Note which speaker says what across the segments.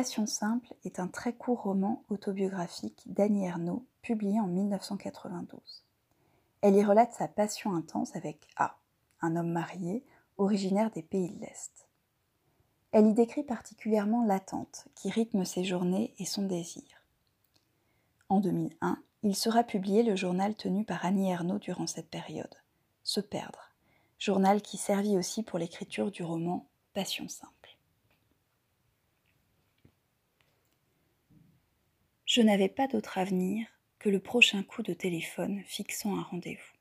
Speaker 1: Passion simple est un très court roman autobiographique d'Annie Ernaux, publié en 1992. Elle y relate sa passion intense avec A, un homme marié, originaire des pays de l'Est. Elle y décrit particulièrement l'attente qui rythme ses journées et son désir. En 2001, il sera publié le journal tenu par Annie Ernaux durant cette période, Se perdre, journal qui servit aussi pour l'écriture du roman Passion simple. Je n'avais pas d'autre avenir que le prochain coup de téléphone fixant un rendez-vous.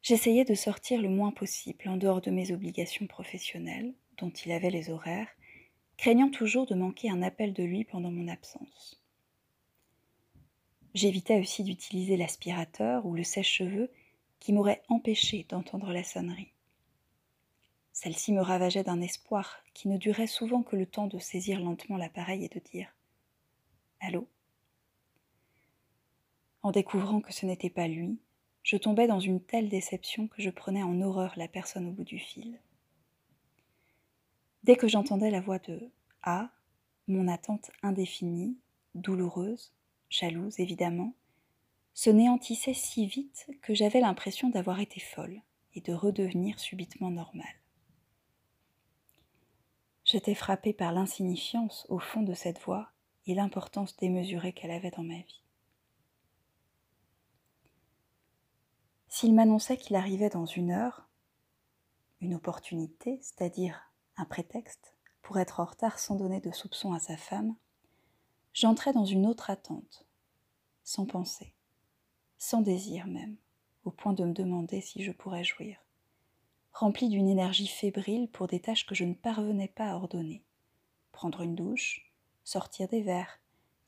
Speaker 1: J'essayais de sortir le moins possible en dehors de mes obligations professionnelles, dont il avait les horaires, craignant toujours de manquer un appel de lui pendant mon absence. J'évitais aussi d'utiliser l'aspirateur ou le sèche-cheveux qui m'aurait empêché d'entendre la sonnerie. Celle-ci me ravageait d'un espoir qui ne durait souvent que le temps de saisir lentement l'appareil et de dire Allô? En découvrant que ce n'était pas lui, je tombais dans une telle déception que je prenais en horreur la personne au bout du fil. Dès que j'entendais la voix de A, mon attente indéfinie, douloureuse, jalouse évidemment, se néantissait si vite que j'avais l'impression d'avoir été folle et de redevenir subitement normale. J'étais frappée par l'insignifiance au fond de cette voix et l'importance démesurée qu'elle avait dans ma vie. S'il m'annonçait qu'il arrivait dans une heure, une opportunité, c'est-à-dire un prétexte pour être en retard sans donner de soupçon à sa femme, j'entrais dans une autre attente, sans penser, sans désir même, au point de me demander si je pourrais jouir, rempli d'une énergie fébrile pour des tâches que je ne parvenais pas à ordonner. Prendre une douche, sortir des verres,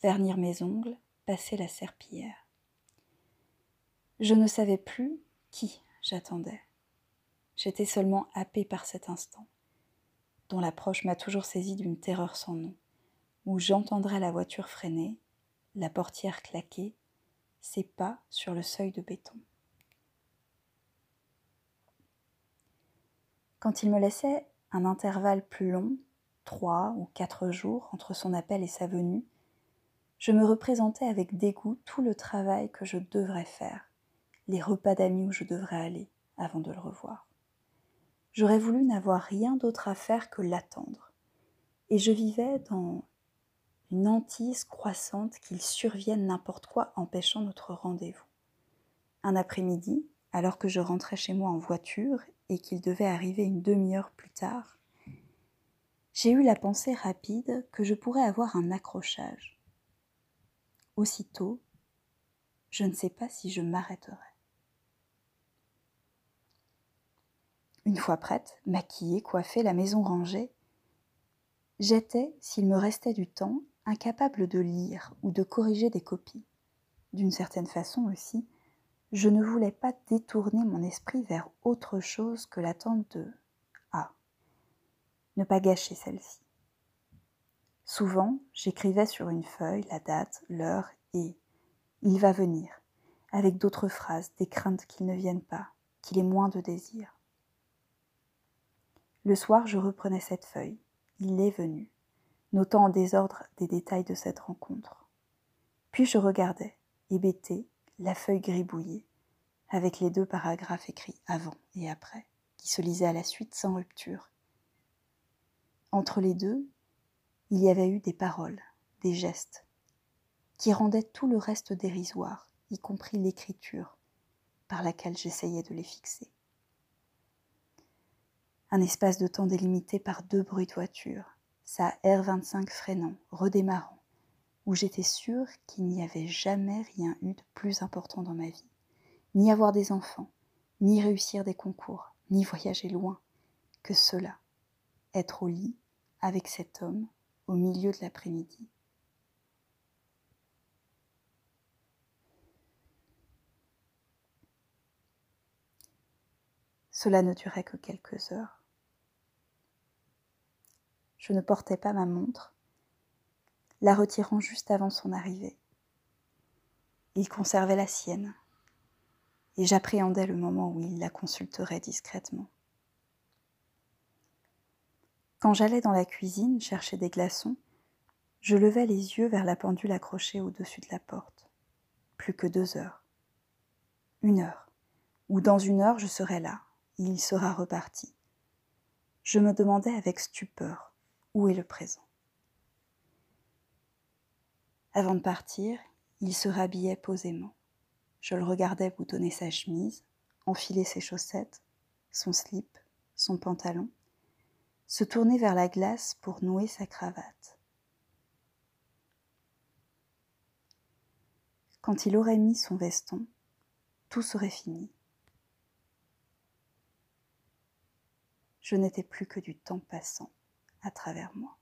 Speaker 1: vernir mes ongles, passer la serpillière. Je ne savais plus qui j'attendais. J'étais seulement happée par cet instant, dont l'approche m'a toujours saisie d'une terreur sans nom, où j'entendrais la voiture freiner, la portière claquer, ses pas sur le seuil de béton. Quand il me laissait un intervalle plus long, trois ou quatre jours entre son appel et sa venue, je me représentais avec dégoût tout le travail que je devrais faire, les repas d'amis où je devrais aller avant de le revoir. J'aurais voulu n'avoir rien d'autre à faire que l'attendre, et je vivais dans une hantise croissante qu'il survienne n'importe quoi empêchant notre rendez-vous. Un après-midi, alors que je rentrais chez moi en voiture et qu'il devait arriver une demi-heure plus tard, j'ai eu la pensée rapide que je pourrais avoir un accrochage. Aussitôt, je ne sais pas si je m'arrêterai. Une fois prête, maquillée, coiffée, la maison rangée, j'étais, s'il me restait du temps, incapable de lire ou de corriger des copies. D'une certaine façon aussi, je ne voulais pas détourner mon esprit vers autre chose que l'attente de ne pas gâcher celle-ci. Souvent, j'écrivais sur une feuille la date, l'heure et il va venir, avec d'autres phrases, des craintes qu'il ne vienne pas, qu'il ait moins de désir. Le soir, je reprenais cette feuille. Il est venu, notant en désordre des détails de cette rencontre. Puis je regardais, hébété, la feuille gribouillée, avec les deux paragraphes écrits avant et après, qui se lisaient à la suite sans rupture, entre les deux, il y avait eu des paroles, des gestes, qui rendaient tout le reste dérisoire, y compris l'écriture par laquelle j'essayais de les fixer. Un espace de temps délimité par deux bruits de voiture, sa R25 freinant, redémarrant, où j'étais sûre qu'il n'y avait jamais rien eu de plus important dans ma vie, ni avoir des enfants, ni réussir des concours, ni voyager loin, que cela, être au lit avec cet homme au milieu de l'après-midi. Cela ne durait que quelques heures. Je ne portais pas ma montre, la retirant juste avant son arrivée. Il conservait la sienne, et j'appréhendais le moment où il la consulterait discrètement. Quand j'allais dans la cuisine chercher des glaçons, je levais les yeux vers la pendule accrochée au-dessus de la porte. Plus que deux heures. Une heure. Ou dans une heure, je serai là, et il sera reparti. Je me demandais avec stupeur où est le présent. Avant de partir, il se rhabillait posément. Je le regardais boutonner sa chemise, enfiler ses chaussettes, son slip, son pantalon, se tourner vers la glace pour nouer sa cravate. Quand il aurait mis son veston, tout serait fini. Je n'étais plus que du temps passant à travers moi.